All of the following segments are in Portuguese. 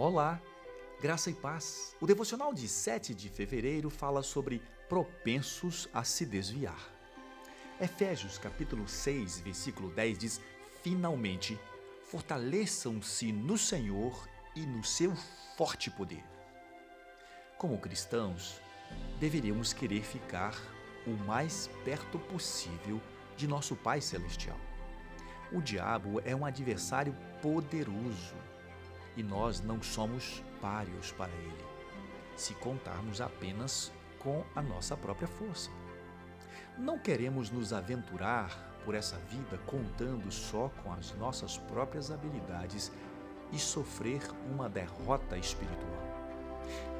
Olá, graça e paz. O devocional de 7 de fevereiro fala sobre propensos a se desviar. Efésios capítulo 6, versículo 10 diz: Finalmente, fortaleçam-se no Senhor e no seu forte poder. Como cristãos, deveríamos querer ficar o mais perto possível de nosso Pai Celestial. O diabo é um adversário poderoso e nós não somos páreos para ele, se contarmos apenas com a nossa própria força. Não queremos nos aventurar por essa vida contando só com as nossas próprias habilidades e sofrer uma derrota espiritual.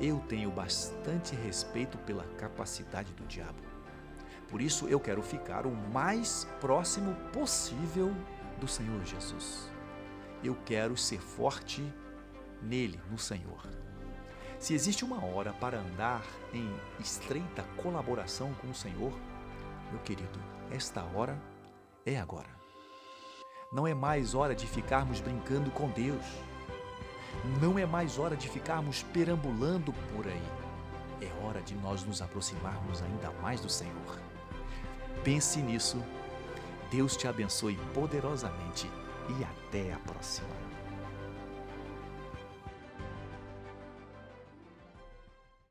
Eu tenho bastante respeito pela capacidade do diabo. Por isso eu quero ficar o mais próximo possível do Senhor Jesus. Eu quero ser forte nele, no Senhor. Se existe uma hora para andar em estreita colaboração com o Senhor, meu querido, esta hora é agora. Não é mais hora de ficarmos brincando com Deus. Não é mais hora de ficarmos perambulando por aí. É hora de nós nos aproximarmos ainda mais do Senhor. Pense nisso. Deus te abençoe poderosamente e até a próxima.